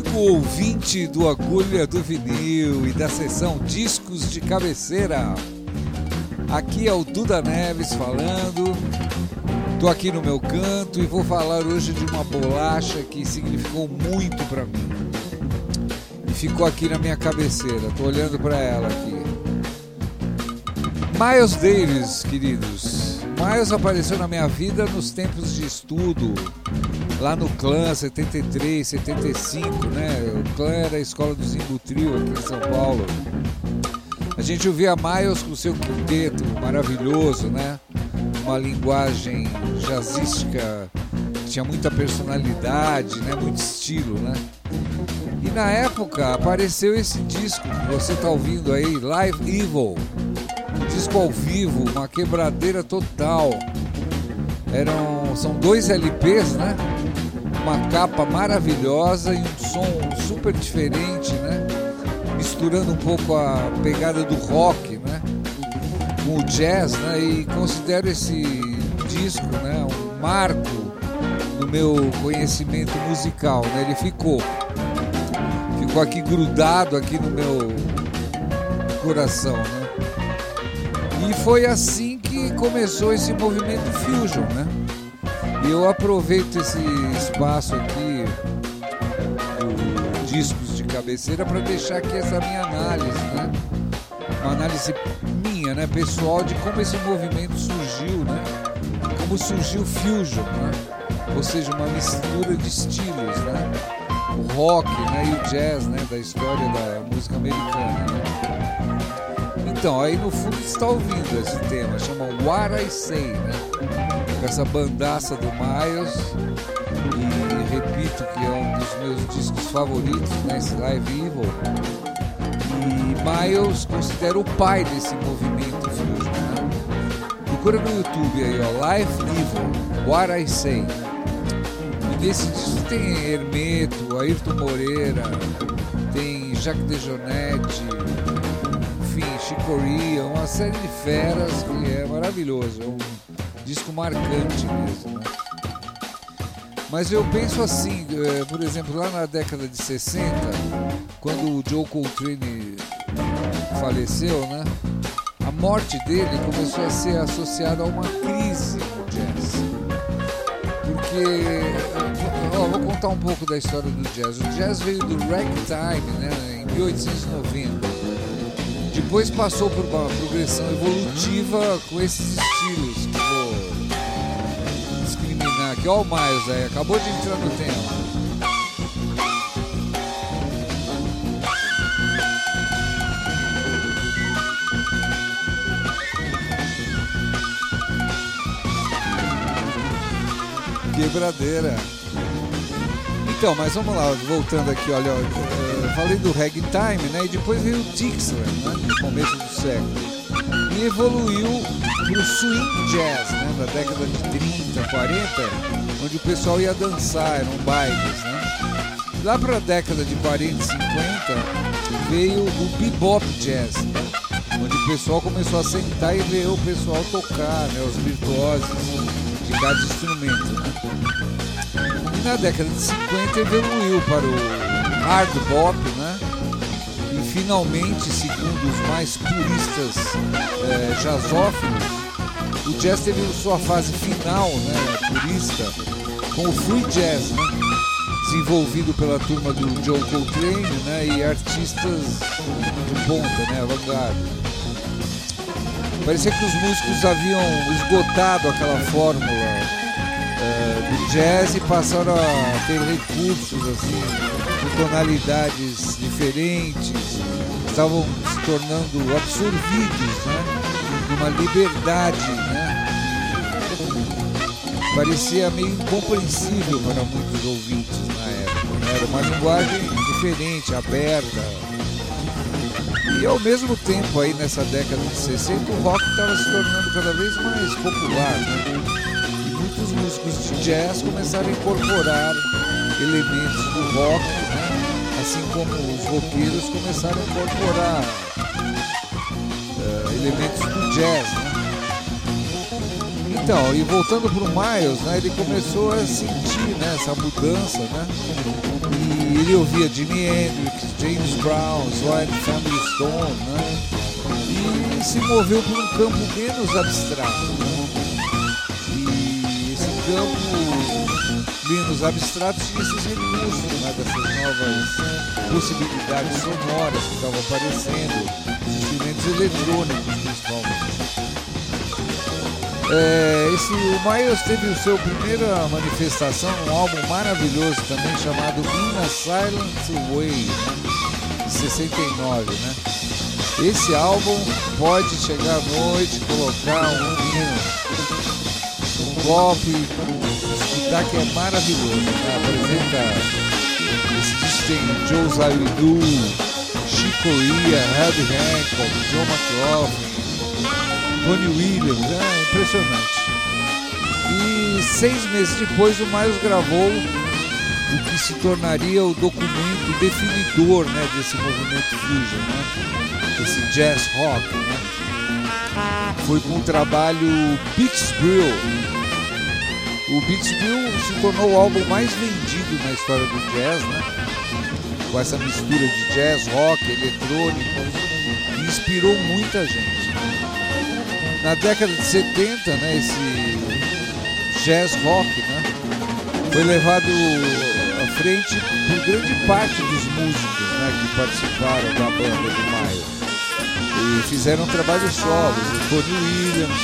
Amigo ouvinte do Agulha do Vinil e da sessão Discos de Cabeceira. Aqui é o Duda Neves falando. Tô aqui no meu canto e vou falar hoje de uma bolacha que significou muito para mim. E ficou aqui na minha cabeceira. Tô olhando para ela aqui. Miles Davis, queridos. Miles apareceu na minha vida nos tempos de estudo, lá no Clã 73, 75, né? O Clã era a escola do Zimbutril aqui em São Paulo. A gente ouvia Miles com seu quinteto maravilhoso, né? Uma linguagem jazzística que tinha muita personalidade, né? Muito estilo, né? E na época apareceu esse disco que você tá ouvindo aí, Live Evil. Um disco ao vivo, uma quebradeira total. Eram, são dois LPs, né? Uma capa maravilhosa e um som super diferente, né? Misturando um pouco a pegada do rock, né? Com o jazz, né? E considero esse disco, né? Um marco no meu conhecimento musical, né? Ele ficou, ficou aqui grudado aqui no meu coração, né? E foi assim que começou esse movimento fusion, né? E eu aproveito esse espaço aqui do discos de cabeceira para deixar aqui essa minha análise, né? Uma análise minha, né, pessoal de como esse movimento surgiu, né? Como surgiu o fusion, né? Ou seja, uma mistura de estilos, né? O rock, né, e o jazz, né, da história da música americana. Né? Então, aí no fundo está ouvindo esse tema, chama What I Say, né? Com essa bandaça do Miles e repito que é um dos meus discos favoritos, né, Live Evil. E Miles considero o pai desse movimento fusion. Né? Procura no YouTube aí, ó, Live Evil, What I Say. E nesse disco tem Hermeto, Ayrton Moreira, tem Jacques Dejonetti, enfim, Chicoria, uma série de feras que é maravilhoso. É um disco marcante mesmo. Né? Mas eu penso assim, eh, por exemplo, lá na década de 60, quando o Joe Coltrane faleceu, né? A morte dele começou a ser associada a uma crise no jazz. Porque, ó, vou contar um pouco da história do jazz. O jazz veio do ragtime, né, em 1890. Depois passou por uma progressão evolutiva com esses estilos que vou aqui. Olha o Miles aí, acabou de entrar no tema. Quebradeira. Então, mas vamos lá, voltando aqui, olha, eu falei do ragtime, né? E depois veio o Dixieland, né? No começo do século. E evoluiu pro swing jazz, né? Da década de 30, 40, onde o pessoal ia dançar, eram bailes, né? Lá para a década de 40 e 50 veio o bebop jazz, né? onde o pessoal começou a sentar e ver o pessoal tocar, né? Os virtuosos de cada instrumento, né? E na década de 50 evoluiu para o hard bop, né? E finalmente, segundo os mais puristas é, o jazz teve sua fase final, né? Purista, com o free jazz, né? Desenvolvido pela turma do Joe Coltrane, né? E artistas de ponta, né? Vanguarda. Parecia que os músicos haviam esgotado aquela fórmula é, do jazz e passaram a ter recursos assim, tonalidades diferentes, estavam se tornando absorvidos, né? Numa liberdade, né? parecia meio incompreensível para muitos ouvintes na época. Né? Era uma linguagem diferente, aberta. E ao mesmo tempo, aí nessa década de 60, o rock estava se tornando cada vez mais popular. Né? E muitos músicos de jazz começaram a incorporar elementos do rock, né? assim como os roqueiros começaram a incorporar elementos do jazz. Né? Então, e voltando para o Miles, né, ele começou a sentir né, essa mudança, né? E ele ouvia Jimi Hendrix, James Brown, Sly Family Stone, né? E se moveu por um campo menos abstrato. Né? E esse campo menos abstrato tinha esses recursos, né, dessas novas possibilidades sonoras que estavam aparecendo, eletrônicos principalmente. É, esse, o Miles teve o seu primeira manifestação num álbum maravilhoso também chamado In a Silent Way, né, de 69, né? Esse álbum pode chegar à noite, colocar um vinho, um golpe, escutar que é maravilhoso, né? Apresenta esse disco tem Joe Chico Corea, Herbie Hancock, John McLaughlin, Tony Williams, é impressionante. E seis meses depois o Miles gravou o que se tornaria o documento definidor né, desse movimento fusion, né? esse jazz rock. Né? Foi com o trabalho Beats. O Beats se tornou o álbum mais vendido na história do jazz, né? Com essa mistura de jazz, rock, eletrônico, e inspirou muita gente. Na década de 70, né, esse jazz rock né, foi levado à frente por grande parte dos músicos né, que participaram da banda do Maio. E fizeram trabalhos solos, Tony Williams,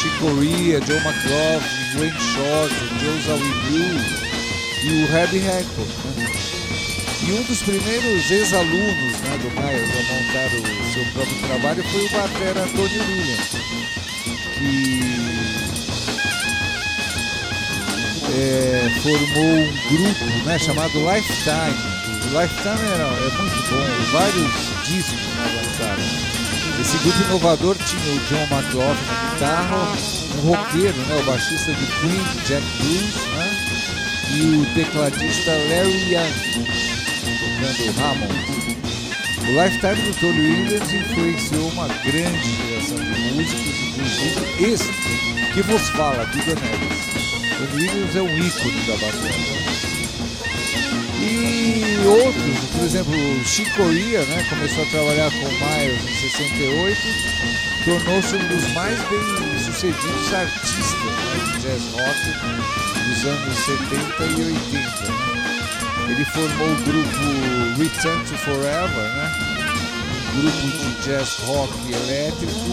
Chick Corea, Joe McLaughlin, Wayne Shorter, Joe Zawinul e o Herbie Hancock. Né? E um dos primeiros ex-alunos né, do Miles a montar o seu próprio trabalho foi o batera Tony Williams que é, formou um grupo né, chamado Lifetime. O Lifetime era, é muito bom, vários discos né, lançaram. Esse grupo inovador tinha o John McLaughlin na guitarra, um roqueiro, né, o baixista de Queen, Jack Bruce, né, e o tecladista Larry Young, Hammond. O Lifetime do Tony Williams influenciou uma grande geração de músicos, inclusive esse que vos fala, Duda Neves. Tony Williams é um ícone da bateria. E outros, por exemplo, Corea, né, começou a trabalhar com Miles em 68, tornou-se um dos mais bem sucedidos artistas né, de jazz rock dos anos 70 e 80. Ele formou o grupo Return to Forever, né? Um grupo de jazz rock elétrico.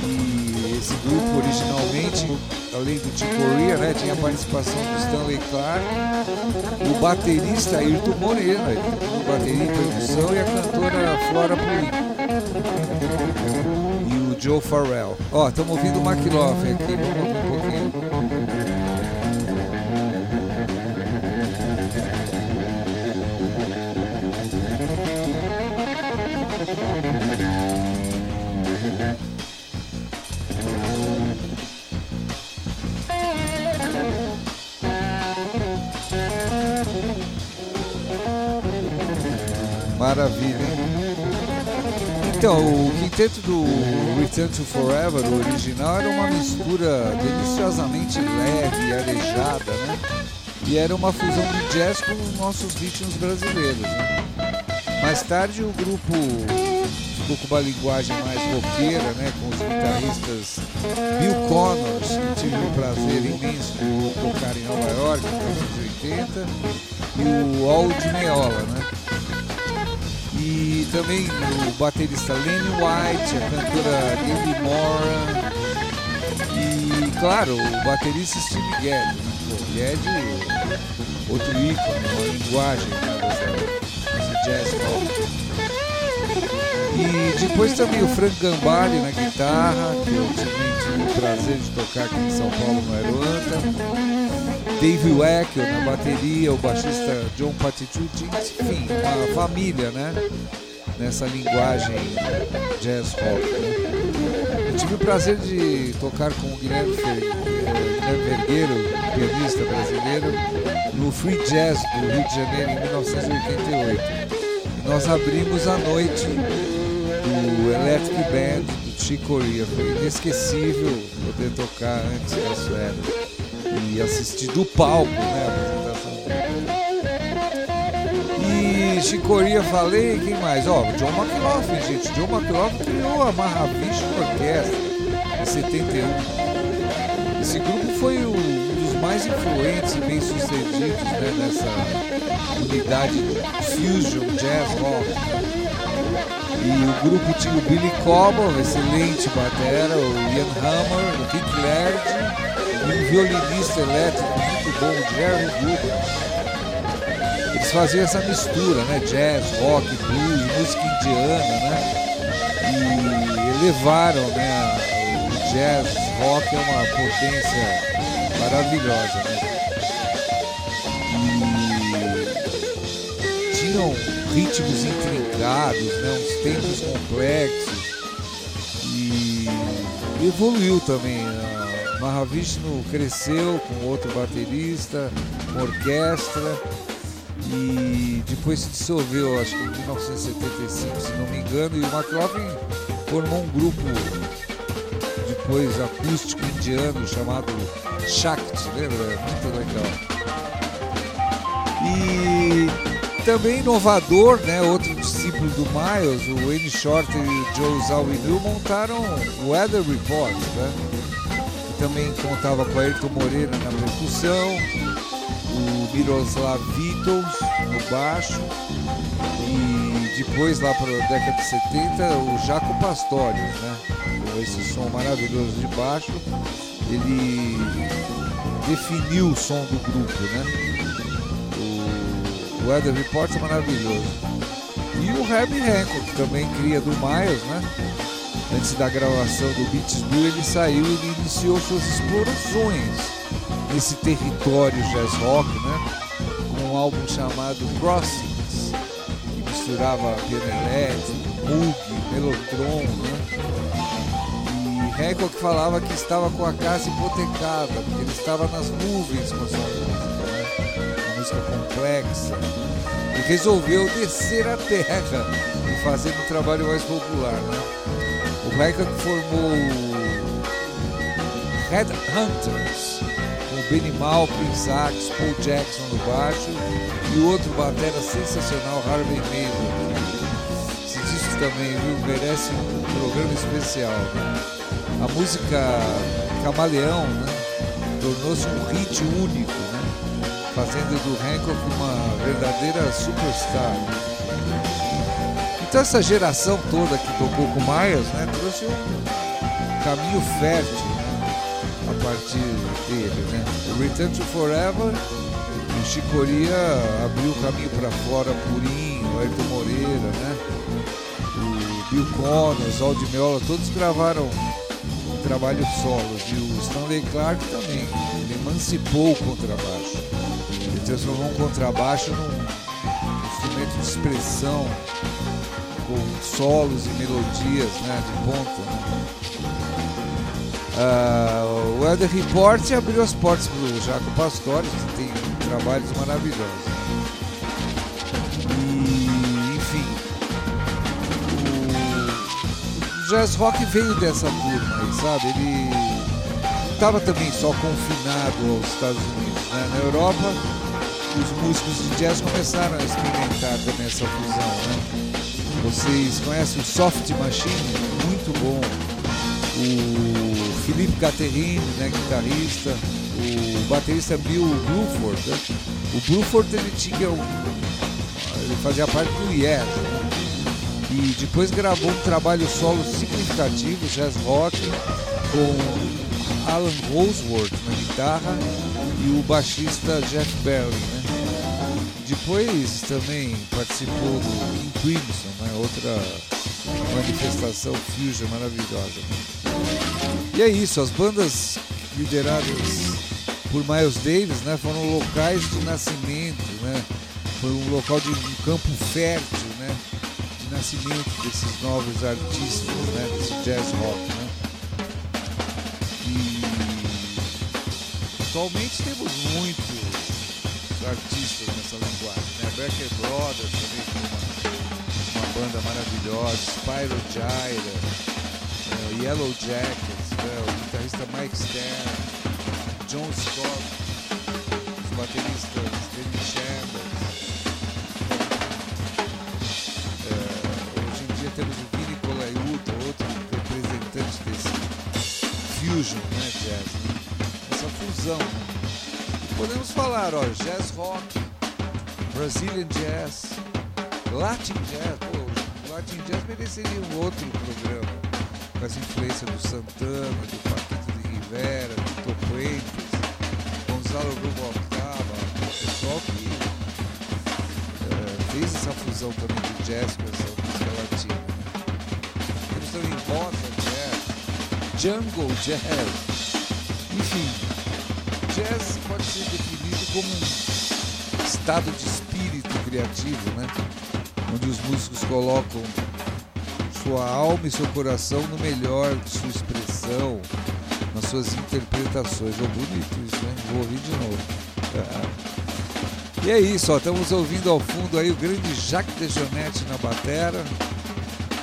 E esse grupo originalmente, além do Tim Corea, né, tinha a participação do Stanley Clark, o baterista Ayrton Moreno, o bateria e produção, e a cantora Flora Purim. E o Joe Farrell. Ó, estamos ouvindo o McLaughlin aqui, vamos Maravilha. Então, o quinteto do Return to Forever, o original, era uma mistura deliciosamente leve e arejada, né? E era uma fusão de jazz com os nossos ritmos brasileiros, né? Mais tarde o grupo ficou com uma linguagem mais roqueira, né? Com os guitarristas Bill Connors, que tive o prazer imenso de tocar em Nova York em 1980, e o Al de Meola, né? E também o baterista Lenny White, a cantora Gaby Moran e, claro, o baterista Steve Gadd. Né? Pô, Gadd, outro ícone, uma linguagem né, jazz rock. E depois também o Frank Gambari na guitarra, que eu tive o prazer de tocar aqui em São Paulo no Aeroanta. Dave Weckel na bateria, o baixista John Patitucci, enfim, uma família, né? Nessa linguagem jazz rock. Né? Eu tive o prazer de tocar com o Guilherme, Fer... Guilherme Vergueiro, pianista brasileiro, no Free Jazz do Rio de Janeiro em 1988. E nós abrimos a noite do Electric Band do Chick Corea. Foi inesquecível poder tocar antes da Suécia e assistir do palco né, a apresentação. E Chicoria falei, quem mais? Ó, oh, John McLaughlin, gente. John McLaughlin criou a Mahavishnu Orquestra em 71. Esse grupo foi um dos mais influentes e bem sucedidos né, nessa unidade fusion jazz rock. E o grupo tinha o Billy Cobham, excelente batera, o Ian Hammer, o Rick Laird um violinista elétrico muito bom, Jerry Goodman. Eles faziam essa mistura, né? Jazz, rock, blues, música indiana, né? E elevaram né, o jazz rock é uma potência maravilhosa, né? E tinham ritmos intrincados, né? uns tempos complexos e evoluiu também. Né? Mahavishnu cresceu com outro baterista, com orquestra e depois se dissolveu, acho que em 1975, se não me engano, e o McLaughlin formou um grupo depois acústico indiano chamado Shakti, lembra? Muito legal. E também inovador, né? Outro discípulo do Miles, o Wayne Shorter e o Joe Zawinul montaram o Weather Report, né? Também contava com Ayrton Moreira na percussão, o Miroslav Vittles no baixo e depois lá para a década de 70 o Jaco Pastorius, né? Com esse som maravilhoso de baixo, ele definiu o som do grupo, né? O Weather Report é maravilhoso. E o Herbie Hancock também cria do Miles, né? Antes da gravação do Beats Blue, ele saiu e iniciou suas explorações nesse território jazz rock, né? Com um álbum chamado Crossings, que misturava piano elétrico, Moog, Melotron, né? E Hancock falava que estava com a casa hipotecada, porque ele estava nas nuvens com a sua música, né? Uma música complexa. E resolveu descer a terra e fazer um trabalho mais popular, né? O Hancock formou Red Hunters, com Benny Maupin, sax, Paul Jackson no baixo e o outro batera sensacional, Harvey Mason. Esse disco também viu, merece um programa especial. Né? A música Camaleão né? tornou-se um hit único, né? fazendo do Hancock uma verdadeira superstar. Então essa geração toda que tocou com Myers, né, trouxe um caminho fértil né, a partir dele, né. O Return to Forever, o Chicoria abriu o caminho para fora, Purinho, o Ayrton Moreira, né, o Bill Connors, Aldi Meola, todos gravaram trabalhos solos e o Stanley Clark também, ele emancipou o contrabaixo, ele transformou um contrabaixo num instrumento de expressão com solos e melodias né, de ponta. Né? Uh, o Elder Report abriu as portas para o Jaco Pastores, que tem trabalhos maravilhosos. E, enfim, o jazz rock veio dessa turma aí, sabe? Ele estava também só confinado aos Estados Unidos. Né? Na Europa, os músicos de jazz começaram a experimentar também essa fusão. Né? Vocês conhecem o Soft Machine? Muito bom. O Felipe Caterrini, né, guitarrista. O baterista Bill Bruford. Né? O Bruford ele tinha ele fazia parte do Yes. Né? E depois gravou um trabalho solo significativo, jazz rock, com Alan Roseworth na guitarra e o baixista Jeff Berry. Né? Depois também participou do King Crimson, né? outra manifestação fusion maravilhosa. E é isso, as bandas lideradas por Miles Davis né, foram locais de nascimento, né, foi um local de um campo fértil né, de nascimento desses novos artistas, né, desse jazz rock. Né. E atualmente temos muitos artistas nessa linguagem. Né? Becker Brothers também tem uma, uma banda maravilhosa, Spyro Gyra, uh, Yellow Jackets, né? o guitarrista Mike Stern, John Scott, os bateristas Danny Chambers. Uh, hoje em dia temos o Vini Colaiuta, outro representante desse fusion né, jazz, né? essa fusão. Né? Podemos falar, ó, jazz rock, Brazilian jazz, Latin jazz. Pô, Latin jazz mereceria um outro programa com essa influência do Santana, do Paquito de Rivera, do Topuentes, Gonzalo Rubo Octava, pessoal que uh, fez essa fusão também do jazz com essa música latina. Temos também Bota Jazz, Jungle Jazz, enfim jazz pode ser definido como um estado de espírito criativo, né? onde os músicos colocam sua alma e seu coração no melhor de sua expressão, nas suas interpretações. É bonito isso? Vou ouvir de novo. É. E é isso, ó, estamos ouvindo ao fundo aí o grande Jacques Dejonette na batera,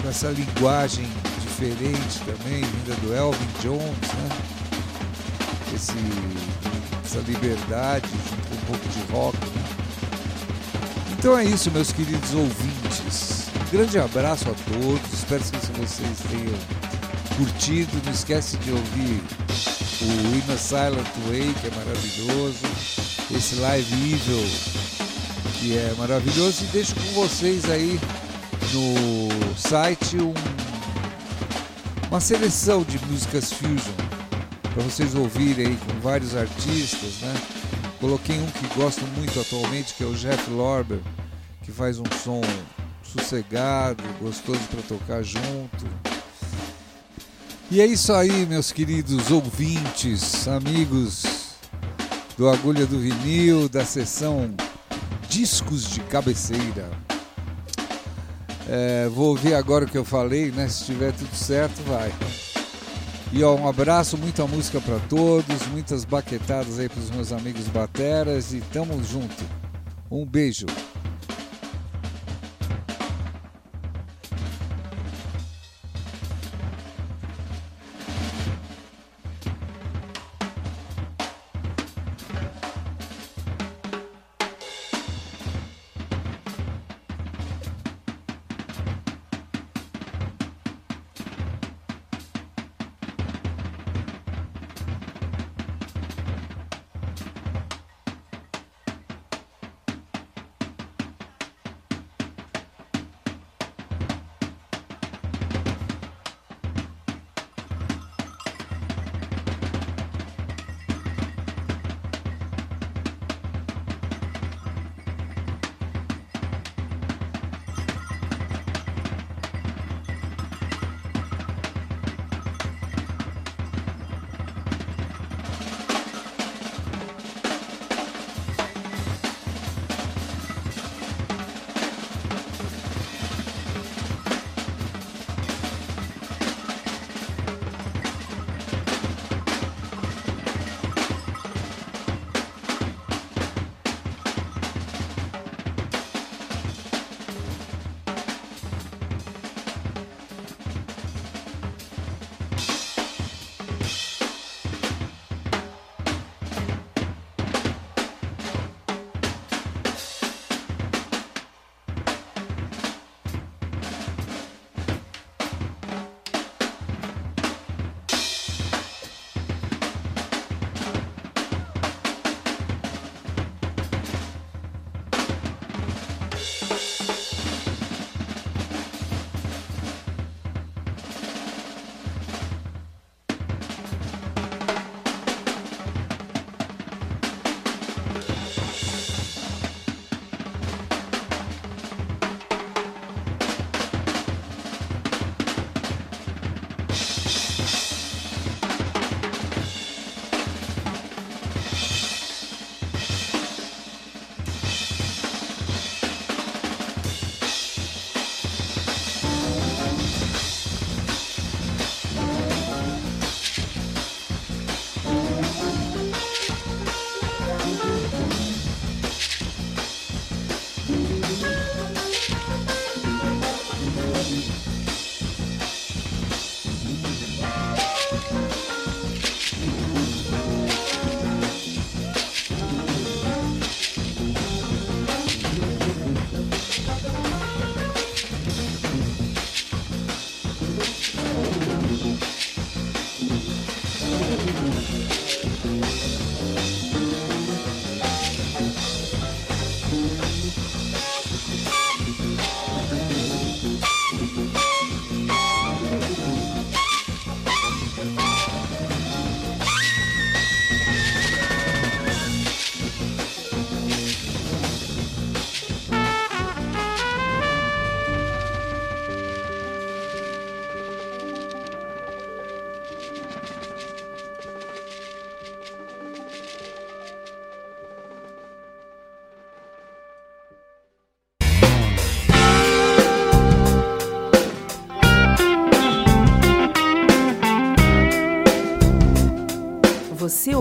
com essa linguagem diferente também, vinda do Elvin Jones, né? Esse essa liberdade, junto com um pouco de rock. Então é isso, meus queridos ouvintes. Um grande abraço a todos. Espero que vocês tenham curtido. Não esquece de ouvir o In a Silent Way, que é maravilhoso. Esse Live Evil, que é maravilhoso. E deixo com vocês aí no site um, uma seleção de músicas fusion para vocês ouvirem aí com vários artistas, né? Coloquei um que gosto muito atualmente, que é o Jeff Lorber, que faz um som sossegado, gostoso para tocar junto. E é isso aí, meus queridos ouvintes, amigos do Agulha do Vinil, da sessão Discos de Cabeceira. É, vou ouvir agora o que eu falei, né? Se estiver tudo certo, vai. E ó, um abraço, muita música para todos, muitas baquetadas aí para os meus amigos bateras e tamo junto. Um beijo.